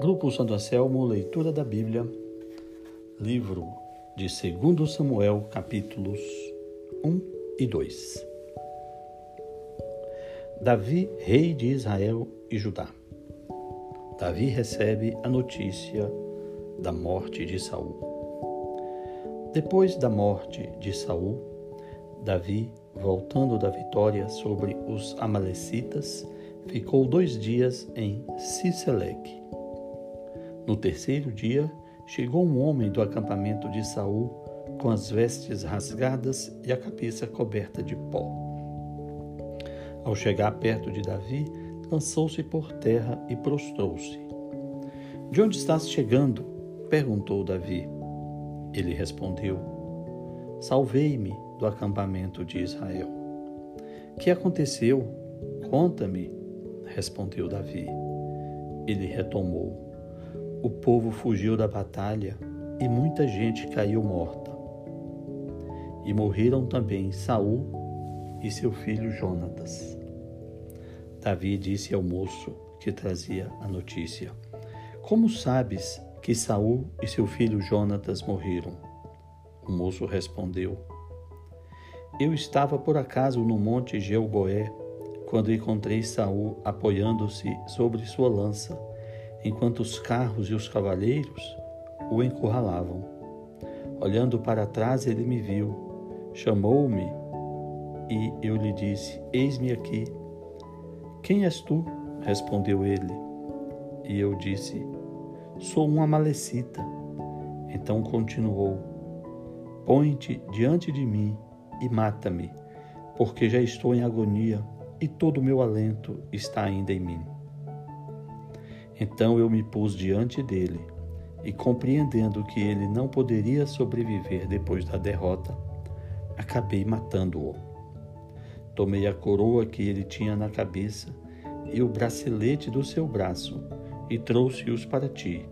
Grupo Santo Anselmo, leitura da Bíblia, livro de 2 Samuel, capítulos 1 e 2. Davi, rei de Israel e Judá. Davi recebe a notícia da morte de Saul. Depois da morte de Saul, Davi, voltando da vitória sobre os amalecitas, ficou dois dias em Siseleque no terceiro dia, chegou um homem do acampamento de Saul com as vestes rasgadas e a cabeça coberta de pó. Ao chegar perto de Davi, lançou-se por terra e prostrou-se. De onde estás chegando? perguntou Davi. Ele respondeu: Salvei-me do acampamento de Israel. Que aconteceu? Conta-me, respondeu Davi. Ele retomou: o povo fugiu da batalha e muita gente caiu morta. E morreram também Saul e seu filho Jonatas. Davi disse ao moço que trazia a notícia: Como sabes que Saul e seu filho Jonatas morreram? O moço respondeu: Eu estava por acaso no monte Gelboé quando encontrei Saul apoiando-se sobre sua lança enquanto os carros e os cavaleiros o encurralavam. Olhando para trás, ele me viu, chamou-me e eu lhe disse: Eis-me aqui. Quem és tu? respondeu ele. E eu disse: Sou uma malecita. Então continuou: Põe-te diante de mim e mata-me, porque já estou em agonia e todo o meu alento está ainda em mim. Então eu me pus diante dele e, compreendendo que ele não poderia sobreviver depois da derrota, acabei matando-o. Tomei a coroa que ele tinha na cabeça e o bracelete do seu braço e trouxe-os para ti,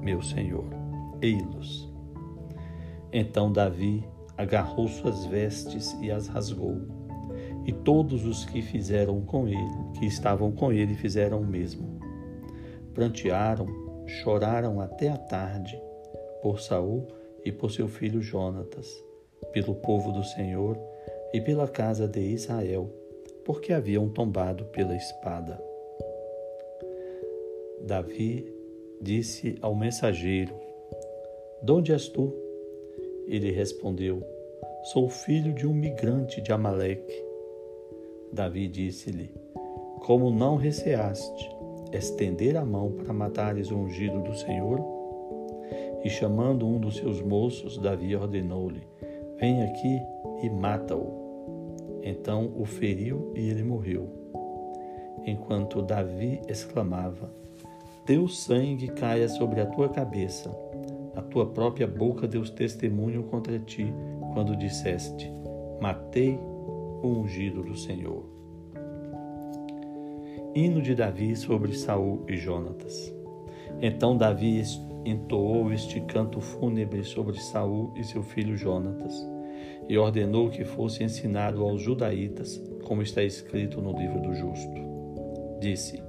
meu senhor. Ei-los. Então Davi agarrou suas vestes e as rasgou. E todos os que fizeram com ele, que estavam com ele, fizeram o mesmo prantearam, choraram até a tarde por Saul e por seu filho Jonatas, pelo povo do Senhor e pela casa de Israel, porque haviam tombado pela espada. Davi disse ao mensageiro: De onde és tu? Ele respondeu: Sou filho de um migrante de Amaleque. Davi disse-lhe: Como não receaste estender a mão para matares o ungido do Senhor? E chamando um dos seus moços, Davi ordenou-lhe: Vem aqui e mata-o. Então o feriu e ele morreu. Enquanto Davi exclamava: Teu sangue caia sobre a tua cabeça. A tua própria boca deu testemunho contra ti, quando disseste: Matei o ungido do Senhor. Hino de Davi sobre Saul e Jonatas. Então Davi entoou este canto fúnebre sobre Saul e seu filho Jonatas, e ordenou que fosse ensinado aos judaítas, como está escrito no livro do justo. Disse: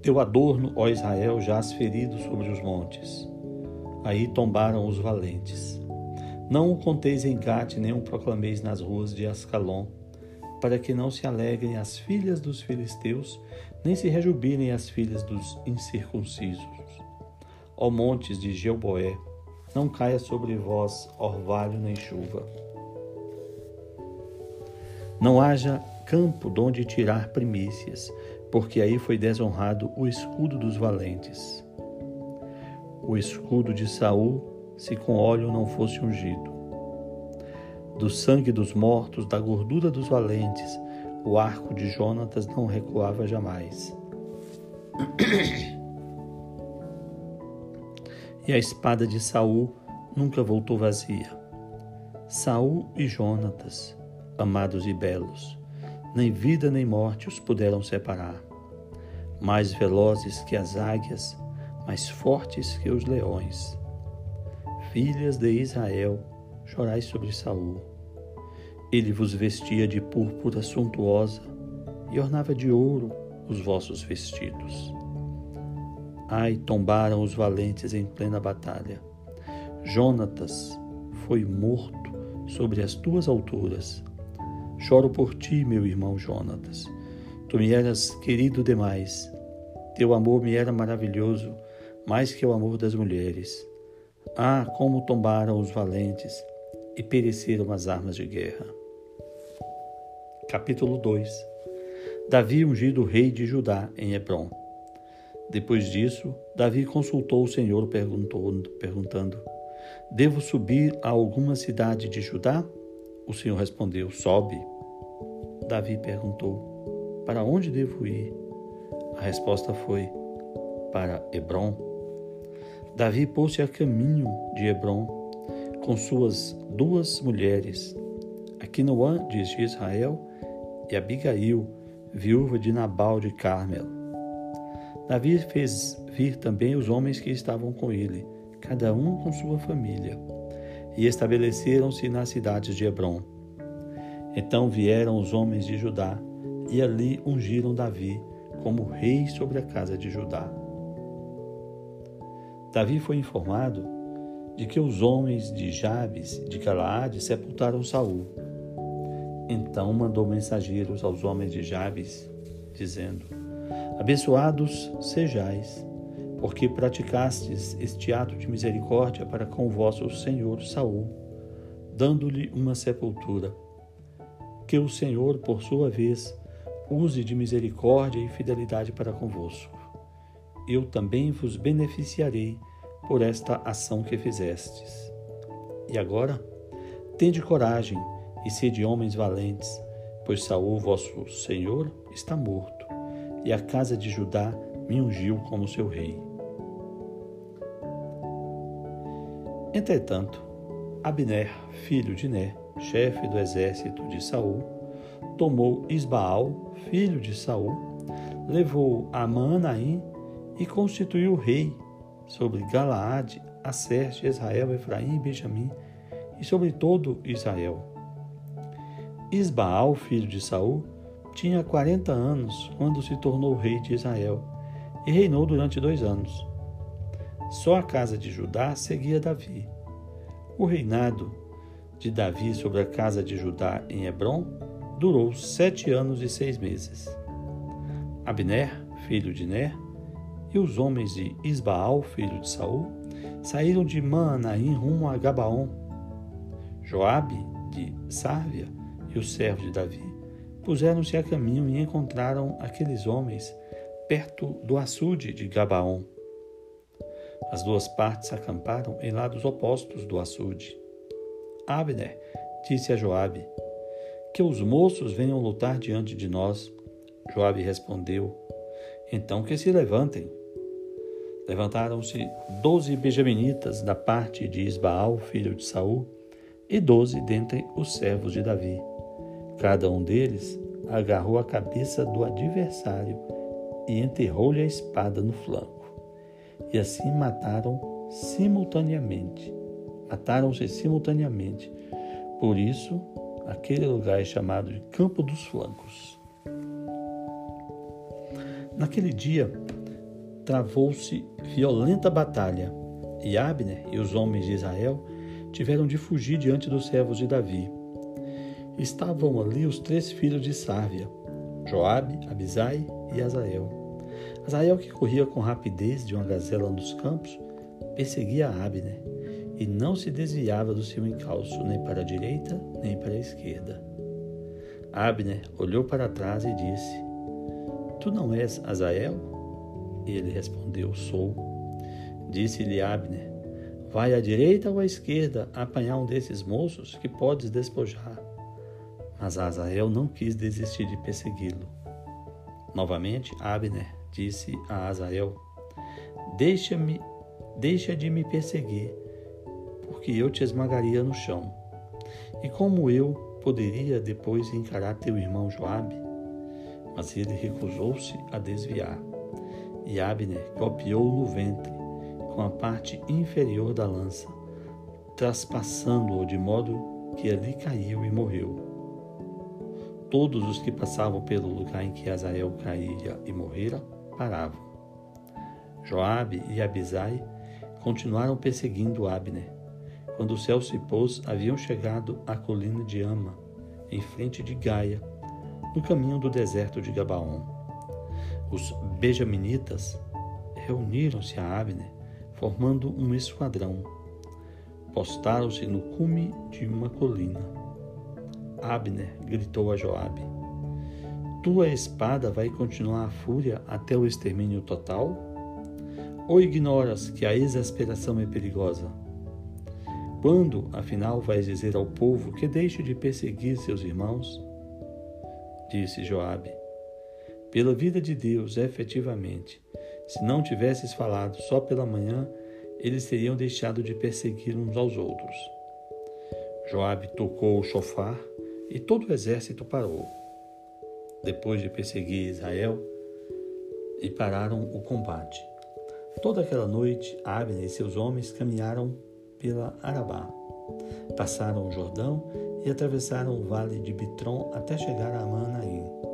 Teu adorno, ó Israel, jaz ferido sobre os montes. Aí tombaram os valentes. Não o conteis em Gate, nem o proclameis nas ruas de Ascalon para que não se alegrem as filhas dos filisteus, nem se rejubilem as filhas dos incircuncisos. Ó montes de Geuboé, não caia sobre vós orvalho nem chuva. Não haja campo donde tirar primícias, porque aí foi desonrado o escudo dos valentes. O escudo de Saul, se com óleo não fosse ungido do sangue dos mortos, da gordura dos valentes, o arco de Jonatas não recuava jamais. E a espada de Saul nunca voltou vazia. Saul e Jonatas, amados e belos, nem vida nem morte os puderam separar. Mais velozes que as águias, mais fortes que os leões. Filhas de Israel, chorai sobre Saul. Ele vos vestia de púrpura suntuosa e ornava de ouro os vossos vestidos. Ai, tombaram os valentes em plena batalha. Jonatas foi morto sobre as tuas alturas. Choro por ti, meu irmão Jonatas. Tu me eras querido demais. Teu amor me era maravilhoso, mais que o amor das mulheres. Ah, como tombaram os valentes e pereceram as armas de guerra. Capítulo 2 Davi ungido rei de Judá em Hebron. Depois disso, Davi consultou o Senhor perguntando: Devo subir a alguma cidade de Judá? O Senhor respondeu: Sobe. Davi perguntou: Para onde devo ir? A resposta foi: Para Hebron. Davi pôs-se a caminho de Hebron com suas duas mulheres, Aquinoã de Israel e Abigail, viúva de Nabal de Carmel. Davi fez vir também os homens que estavam com ele, cada um com sua família, e estabeleceram-se nas cidades de Hebron. Então vieram os homens de Judá e ali ungiram Davi como rei sobre a casa de Judá. Davi foi informado de que os homens de Jabes de Galaade sepultaram Saul. Então mandou mensageiros aos homens de Jabes, dizendo: Abençoados sejais, porque praticastes este ato de misericórdia para com o vosso senhor Saul, dando-lhe uma sepultura. Que o Senhor, por sua vez, use de misericórdia e fidelidade para convosco. Eu também vos beneficiarei por esta ação que fizestes. E agora, tende coragem e sede homens valentes, pois Saul, vosso Senhor, está morto, e a casa de Judá me ungiu como seu rei. Entretanto, Abner, filho de Né, chefe do exército de Saul, tomou Isbaal, filho de Saul, levou a Maanaim e constituiu rei sobre Galaade, Asserte, Israel, Efraim e Benjamim e sobre todo Israel. Isbaal, filho de Saul, tinha quarenta anos quando se tornou rei de Israel e reinou durante dois anos. Só a casa de Judá seguia Davi. O reinado de Davi sobre a casa de Judá em Hebron durou sete anos e seis meses. Abner, filho de Ner, e os homens de Isbaal, filho de Saul, saíram de Maanaim rumo a Gabaon. Joabe, de Sárvia, e os servos de Davi puseram-se a caminho e encontraram aqueles homens perto do açude de Gabaon. As duas partes acamparam em lados opostos do açude. Abner disse a Joabe: Que os moços venham lutar diante de nós. Joabe respondeu: Então que se levantem. Levantaram-se doze benjaminitas da parte de Isbaal, filho de Saul, e doze dentre os servos de Davi. Cada um deles agarrou a cabeça do adversário e enterrou-lhe a espada no flanco. E assim mataram simultaneamente. Mataram-se simultaneamente. Por isso, aquele lugar é chamado de Campo dos Flancos. Naquele dia, travou-se violenta batalha, e Abner e os homens de Israel tiveram de fugir diante dos servos de Davi. Estavam ali os três filhos de Sárvia, Joabe, Abisai e Azael. Azael, que corria com rapidez de uma gazela nos campos, perseguia Abner e não se desviava do seu encalço nem para a direita nem para a esquerda. Abner olhou para trás e disse: Tu não és Azael? Ele respondeu: Sou. Disse-lhe Abner: Vai à direita ou à esquerda apanhar um desses moços que podes despojar. Mas Azael não quis desistir de persegui-lo. Novamente, Abner disse a Azael: Deixa-me, deixa de me perseguir, porque eu te esmagaria no chão. E como eu poderia depois encarar teu irmão Joabe? Mas ele recusou-se a desviar. E Abner golpeou no ventre com a parte inferior da lança, traspassando-o de modo que ali caiu e morreu. Todos os que passavam pelo lugar em que Azael caíra e morrera paravam. Joabe e Abisai continuaram perseguindo Abner. Quando o céu se pôs, haviam chegado à colina de Ama, em frente de Gaia, no caminho do deserto de Gabaon. Os benjaminitas reuniram-se a Abner, formando um esquadrão. Postaram-se no cume de uma colina. Abner gritou a Joabe: Tua espada vai continuar a fúria até o extermínio total? Ou ignoras que a exasperação é perigosa? Quando, afinal, vais dizer ao povo que deixe de perseguir seus irmãos? Disse Joabe: Pela vida de Deus, efetivamente, se não tivesses falado só pela manhã, eles teriam deixado de perseguir uns aos outros. Joabe tocou o chofar e todo o exército parou. Depois de perseguir Israel, e pararam o combate. Toda aquela noite, Abner e seus homens caminharam pela Arabá. Passaram o Jordão e atravessaram o vale de Bitron até chegar a Manaim.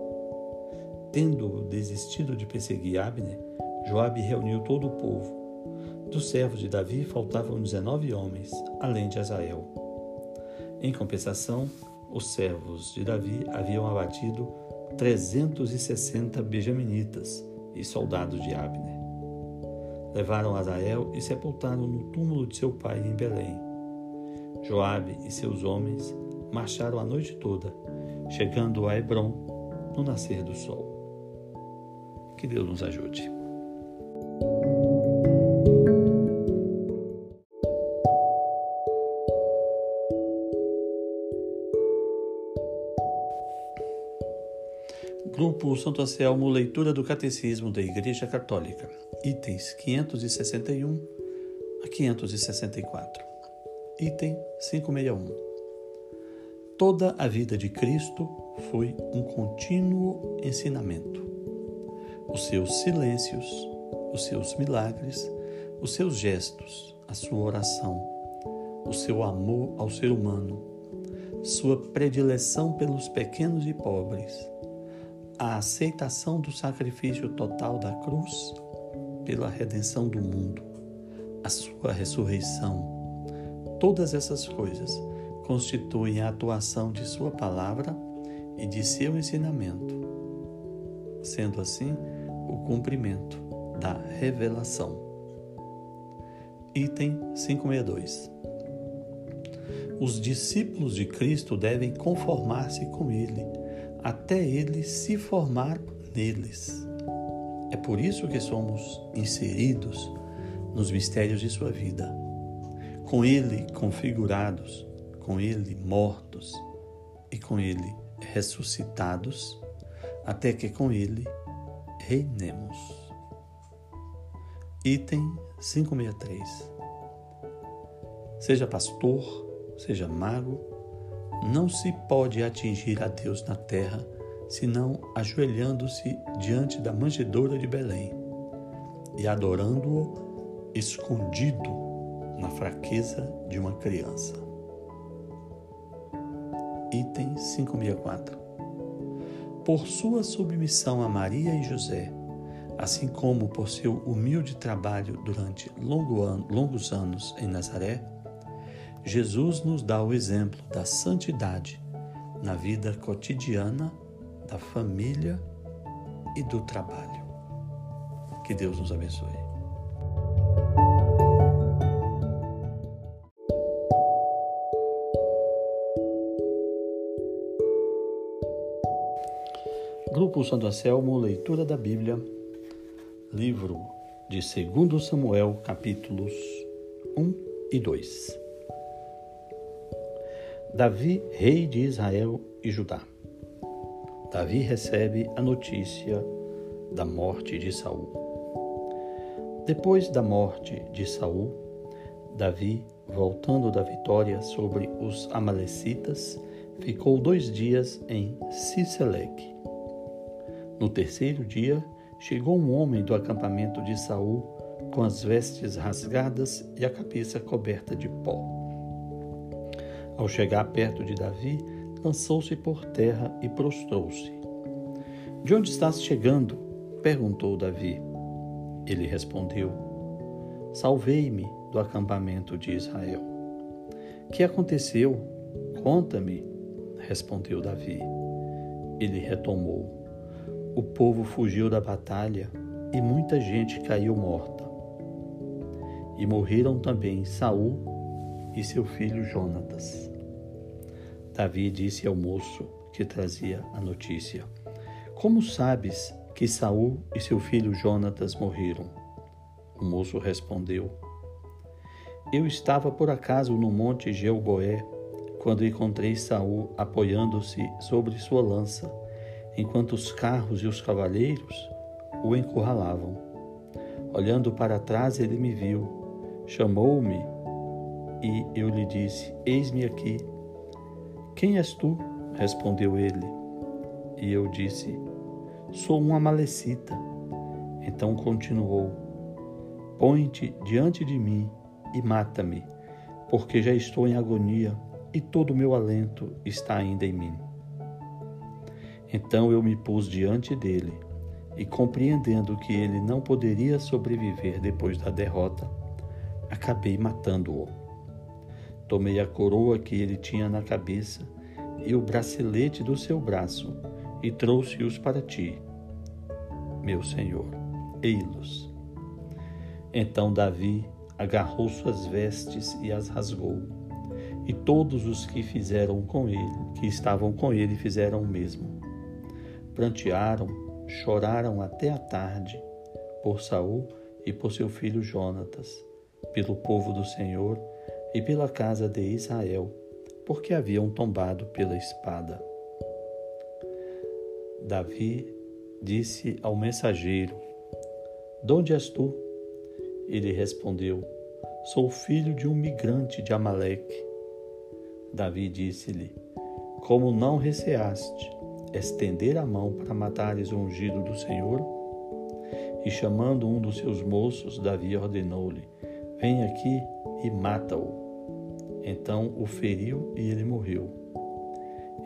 Tendo desistido de perseguir Abner, Joabe reuniu todo o povo. Dos servos de Davi faltavam dezenove homens, além de Azael. Em compensação, os servos de Davi haviam abatido 360 benjaminitas e soldados de Abner. Levaram Azael e sepultaram no túmulo de seu pai em Belém. Joabe e seus homens marcharam a noite toda, chegando a Hebron no nascer do sol. Que Deus nos ajude. Grupo Santo Anselmo, leitura do Catecismo da Igreja Católica, itens 561 a 564. Item 561. Toda a vida de Cristo foi um contínuo ensinamento. Os seus silêncios, os seus milagres, os seus gestos, a sua oração, o seu amor ao ser humano, sua predileção pelos pequenos e pobres, a aceitação do sacrifício total da cruz pela redenção do mundo, a sua ressurreição, todas essas coisas constituem a atuação de Sua palavra e de seu ensinamento, sendo assim o cumprimento da revelação. Item 562 Os discípulos de Cristo devem conformar-se com Ele até ele se formar neles. É por isso que somos inseridos nos mistérios de sua vida, com ele configurados, com ele mortos e com ele ressuscitados, até que com ele reinemos. Item 563. Seja pastor, seja mago, não se pode atingir a Deus na terra senão ajoelhando-se diante da manjedoura de Belém e adorando-o escondido na fraqueza de uma criança. Item 564. Por sua submissão a Maria e José, assim como por seu humilde trabalho durante longos anos em Nazaré, Jesus nos dá o exemplo da santidade na vida cotidiana, da família e do trabalho. Que Deus nos abençoe. Grupo Santo Anselmo, leitura da Bíblia, livro de 2 Samuel, capítulos 1 e 2. Davi, rei de Israel e Judá. Davi recebe a notícia da morte de Saul. Depois da morte de Saul, Davi, voltando da vitória sobre os amalecitas, ficou dois dias em Siseleque. No terceiro dia, chegou um homem do acampamento de Saul com as vestes rasgadas e a cabeça coberta de pó. Ao chegar perto de Davi, lançou-se por terra e prostrou-se. De onde estás chegando? perguntou Davi. Ele respondeu: Salvei-me do acampamento de Israel. Que aconteceu? Conta-me, respondeu Davi. Ele retomou: O povo fugiu da batalha e muita gente caiu morta. E morreram também Saul e seu filho Jonatas. Davi disse ao moço que trazia a notícia: Como sabes que Saul e seu filho Jonatas morreram? O moço respondeu: Eu estava por acaso no monte Gelboé, quando encontrei Saul apoiando-se sobre sua lança, enquanto os carros e os cavaleiros o encurralavam. Olhando para trás, ele me viu, chamou-me e eu lhe disse: Eis-me aqui. Quem és tu? respondeu ele. E eu disse: Sou um amalecita. Então continuou: Põe-te diante de mim e mata-me, porque já estou em agonia e todo o meu alento está ainda em mim. Então eu me pus diante dele e, compreendendo que ele não poderia sobreviver depois da derrota, acabei matando-o. Tomei a coroa que ele tinha na cabeça e o bracelete do seu braço e trouxe-os para ti, meu Senhor. Ei-los. Então Davi agarrou suas vestes e as rasgou. E todos os que fizeram com ele, que estavam com ele, fizeram o mesmo. Prantearam, choraram até a tarde por Saul e por seu filho Jonatas, pelo povo do Senhor e pela casa de Israel, porque haviam tombado pela espada. Davi disse ao mensageiro: De onde és tu? Ele respondeu: Sou filho de um migrante de Amaleque. Davi disse-lhe: Como não receaste estender a mão para matares o ungido do Senhor? E chamando um dos seus moços, Davi ordenou-lhe: Vem aqui e mata-o. Então o feriu e ele morreu.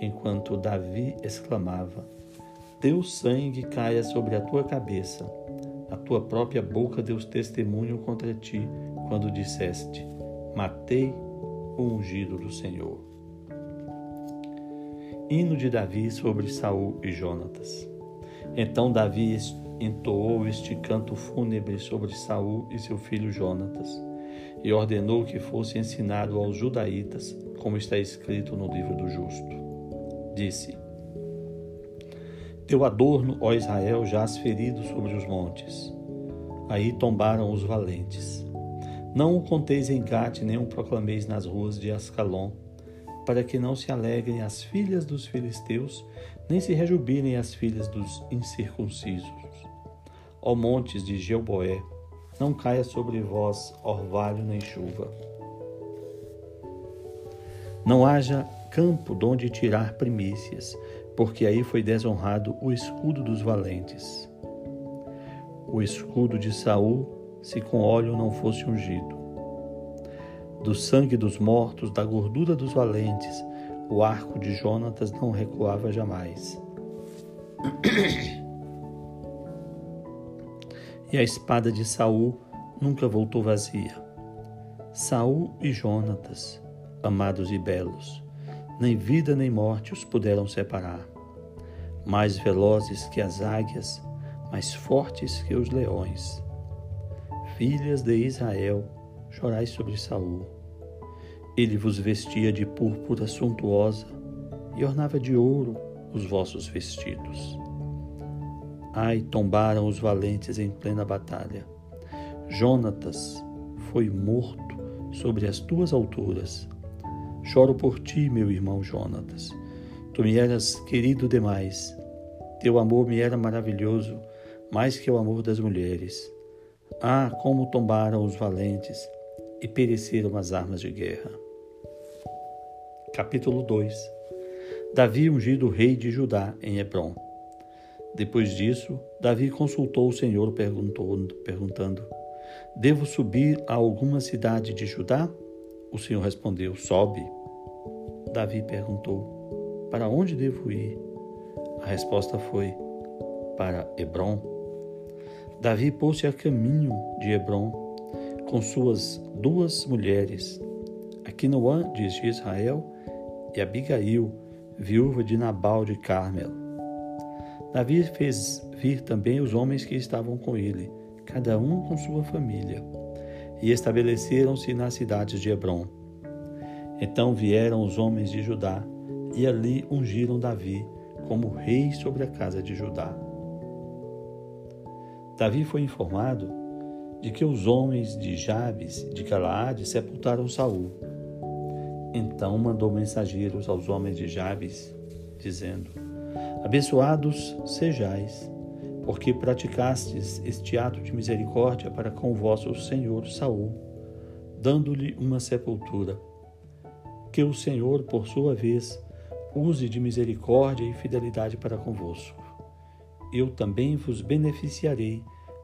Enquanto Davi exclamava: teu sangue caia sobre a tua cabeça. A tua própria boca deu testemunho contra ti, quando disseste: Matei o ungido do Senhor. Hino de Davi sobre Saul e Jonatas. Então Davi entoou este canto fúnebre sobre Saul e seu filho Jonatas, e ordenou que fosse ensinado aos judaítas, como está escrito no livro do justo. Disse: teu adorno, ó Israel, jaz ferido sobre os montes. Aí tombaram os valentes. Não o conteis em Gate, nem o proclameis nas ruas de Ascalon, para que não se alegrem as filhas dos filisteus, nem se rejubilem as filhas dos incircuncisos. Ó montes de Geuboé, não caia sobre vós orvalho nem chuva. Não haja campo donde tirar primícias, porque aí foi desonrado o escudo dos valentes. O escudo de Saul, se com óleo não fosse ungido. Do sangue dos mortos, da gordura dos valentes, o arco de Jonatas não recuava jamais. e a espada de Saul nunca voltou vazia. Saul e Jonatas, amados e belos, nem vida nem morte os puderam separar. Mais velozes que as águias, mais fortes que os leões. Filhas de Israel, chorai sobre Saul. Ele vos vestia de púrpura suntuosa e ornava de ouro os vossos vestidos. Ai, tombaram os valentes em plena batalha. Jonatas foi morto sobre as tuas alturas Choro por ti, meu irmão Jonatas. Tu me eras querido demais. Teu amor me era maravilhoso, mais que o amor das mulheres. Ah, como tombaram os valentes e pereceram as armas de guerra. Capítulo 2 Davi ungido rei de Judá em Hebron. Depois disso, Davi consultou o Senhor perguntando: Devo subir a alguma cidade de Judá? O Senhor respondeu: Sobe. Davi perguntou: Para onde devo ir? A resposta foi: Para Hebron. Davi pôs-se a caminho de Hebron com suas duas mulheres, Aquinoã de Israel e Abigail, viúva de Nabal de Carmel. Davi fez vir também os homens que estavam com ele, cada um com sua família, e estabeleceram-se nas cidades de Hebron. Então vieram os homens de Judá e ali ungiram Davi como rei sobre a casa de Judá. Davi foi informado de que os homens de Jabes de Galaade sepultaram Saul. Então mandou mensageiros aos homens de Jabes, dizendo: Abençoados sejais, porque praticastes este ato de misericórdia para com o vosso senhor Saul, dando-lhe uma sepultura. Que o Senhor, por sua vez, use de misericórdia e fidelidade para convosco. Eu também vos beneficiarei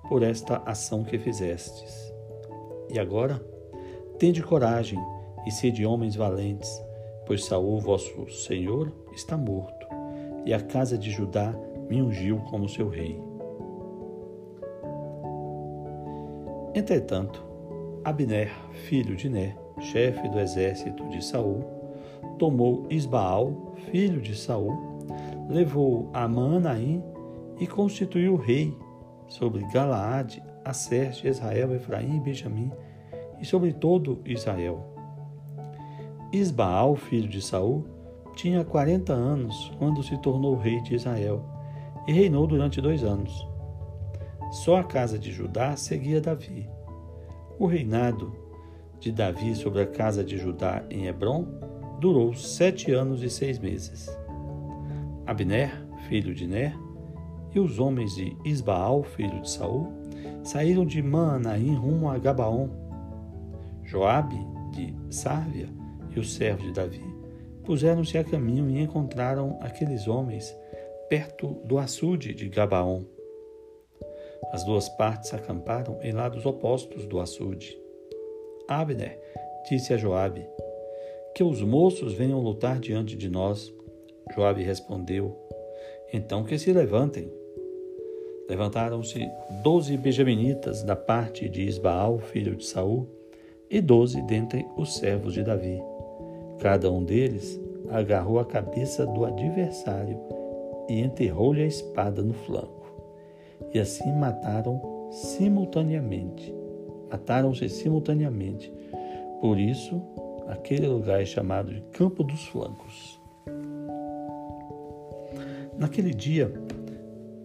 por esta ação que fizestes. E agora, tende coragem e sede homens valentes, pois Saul, vosso Senhor, está morto, e a casa de Judá me ungiu como seu rei. Entretanto, Abner, filho de Né, chefe do exército de Saul, tomou Isbaal, filho de Saul, levou a Maanaim e constituiu rei sobre Galaade, Asserte, Israel, Efraim e Benjamim e sobre todo Israel. Isbaal, filho de Saul, tinha quarenta anos quando se tornou rei de Israel e reinou durante dois anos. Só a casa de Judá seguia Davi. O reinado de Davi sobre a casa de Judá em Hebron durou sete anos e seis meses. Abner, filho de Ner, e os homens de Isbaal, filho de Saul, saíram de Maanaim rumo a Gabaon. Joabe, de Sárvia, e os servos de Davi puseram-se a caminho e encontraram aqueles homens perto do açude de Gabaon. As duas partes acamparam em lados opostos do açude. Abner disse a Joabe: Que os moços venham lutar diante de nós. Joabe respondeu: Então que se levantem. Levantaram-se doze benjaminitas da parte de Isbaal, filho de Saul, e doze dentre os servos de Davi. Cada um deles agarrou a cabeça do adversário e enterrou-lhe a espada no flanco. E assim mataram simultaneamente. Mataram-se simultaneamente. Por isso, aquele lugar é chamado de Campo dos Flancos. Naquele dia,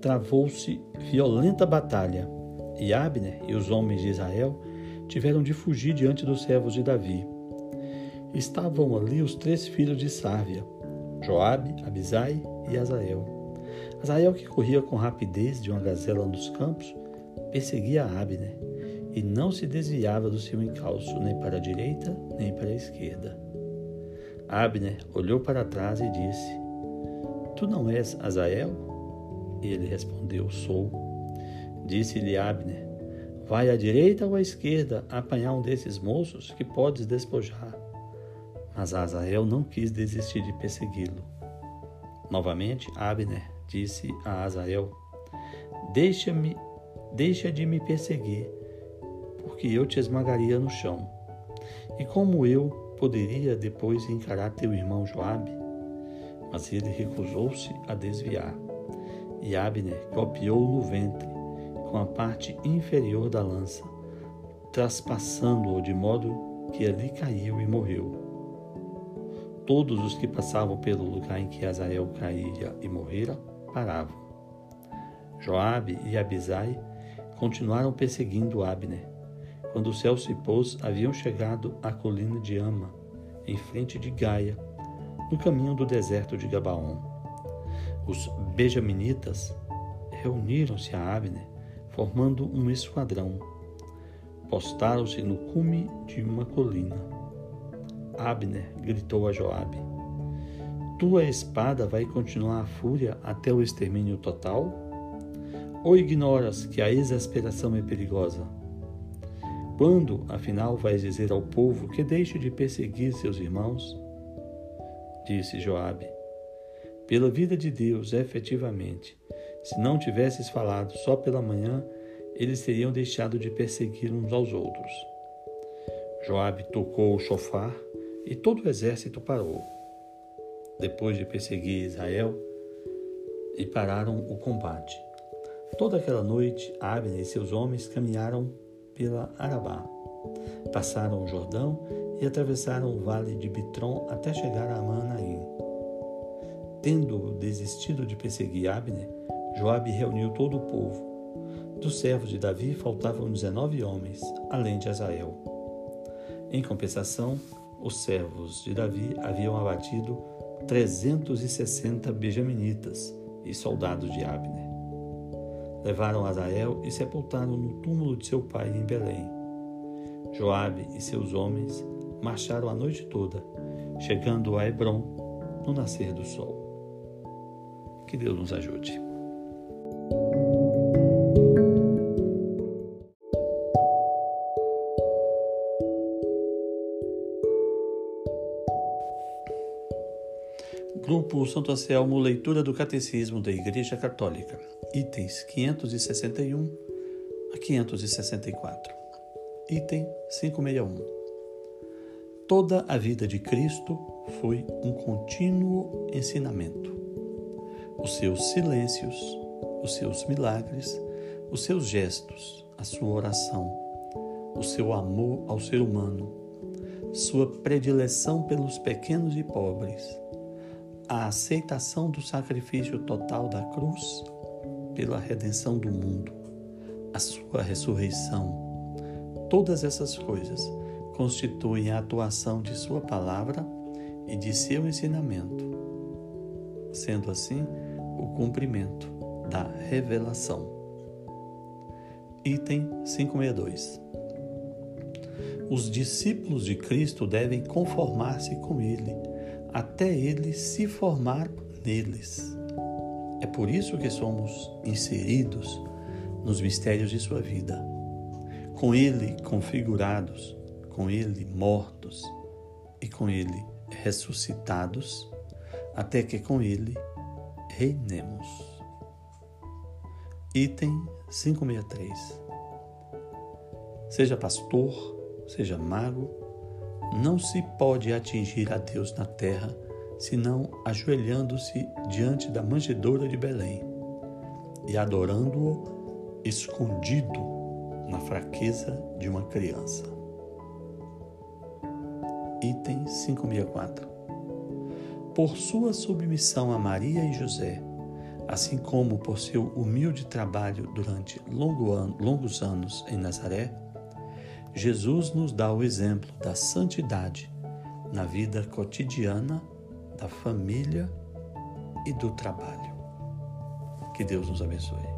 travou-se violenta batalha, e Abner e os homens de Israel tiveram de fugir diante dos servos de Davi. Estavam ali os três filhos de Sárvia, Joabe, Abisai e Azael. Azael, que corria com rapidez de uma gazela nos campos, perseguia Abner e não se desviava do seu encalço nem para a direita nem para a esquerda. Abner olhou para trás e disse: Tu não és Azael? Ele respondeu: Sou. Disse-lhe Abner: Vai à direita ou à esquerda apanhar um desses moços que podes despojar. Mas Azael não quis desistir de persegui-lo. Novamente, Abner disse a Azael: Deixa-me, deixa de me perseguir, porque eu te esmagaria no chão. E como eu poderia depois encarar teu irmão Joabe? Mas ele recusou-se a desviar e Abner golpeou no ventre com a parte inferior da lança, traspassando-o de modo que ali caiu e morreu. Todos os que passavam pelo lugar em que Azael caíra e morrera paravam. Joabe e Abisai continuaram perseguindo Abner. Quando o céu se pôs, haviam chegado à colina de Ama, em frente de Gaia, no caminho do deserto de Gabaon. Os benjaminitas reuniram-se a Abner, formando um esquadrão. Postaram-se no cume de uma colina. Abner gritou a Joabe: Tua espada vai continuar a fúria até o extermínio total? Ou ignoras que a exasperação é perigosa? Quando, afinal, vais dizer ao povo que deixe de perseguir seus irmãos? Disse Joabe: pela vida de Deus, efetivamente. Se não tivesses falado só pela manhã, eles teriam deixado de perseguir uns aos outros. Joabe tocou o chofar e todo o exército parou. Depois de perseguir Israel, e pararam o combate. Toda aquela noite, Abner e seus homens caminharam pela Arabá. Passaram o Jordão e atravessaram o vale de Bitron até chegar a Manaim. Tendo desistido de perseguir Abner, Joabe reuniu todo o povo. Dos servos de Davi faltavam 19 homens, além de Azael. Em compensação, os servos de Davi haviam abatido 360 benjaminitas e soldados de Abner. Levaram Azael e sepultaram no túmulo de seu pai em Belém. Joabe e seus homens marcharam a noite toda, chegando a Hebron no nascer do sol. Que Deus nos ajude. Grupo Santo Anselmo, leitura do Catecismo da Igreja Católica, itens 561 a 564. Item 561. Toda a vida de Cristo foi um contínuo ensinamento. Os seus silêncios, os seus milagres, os seus gestos, a sua oração, o seu amor ao ser humano, sua predileção pelos pequenos e pobres, a aceitação do sacrifício total da cruz pela redenção do mundo, a sua ressurreição. Todas essas coisas constituem a atuação de Sua palavra e de seu ensinamento, sendo assim o cumprimento da revelação. Item 562. Os discípulos de Cristo devem conformar-se com Ele até ele se formar neles. É por isso que somos inseridos nos mistérios de sua vida, com ele configurados, com ele mortos e com ele ressuscitados, até que com ele reinemos. Item 563. Seja pastor, seja mago, não se pode atingir a Deus na terra senão ajoelhando-se diante da manjedoura de Belém e adorando-o escondido na fraqueza de uma criança. Item 564. Por sua submissão a Maria e José, assim como por seu humilde trabalho durante longos anos em Nazaré, Jesus nos dá o exemplo da santidade na vida cotidiana, da família e do trabalho. Que Deus nos abençoe.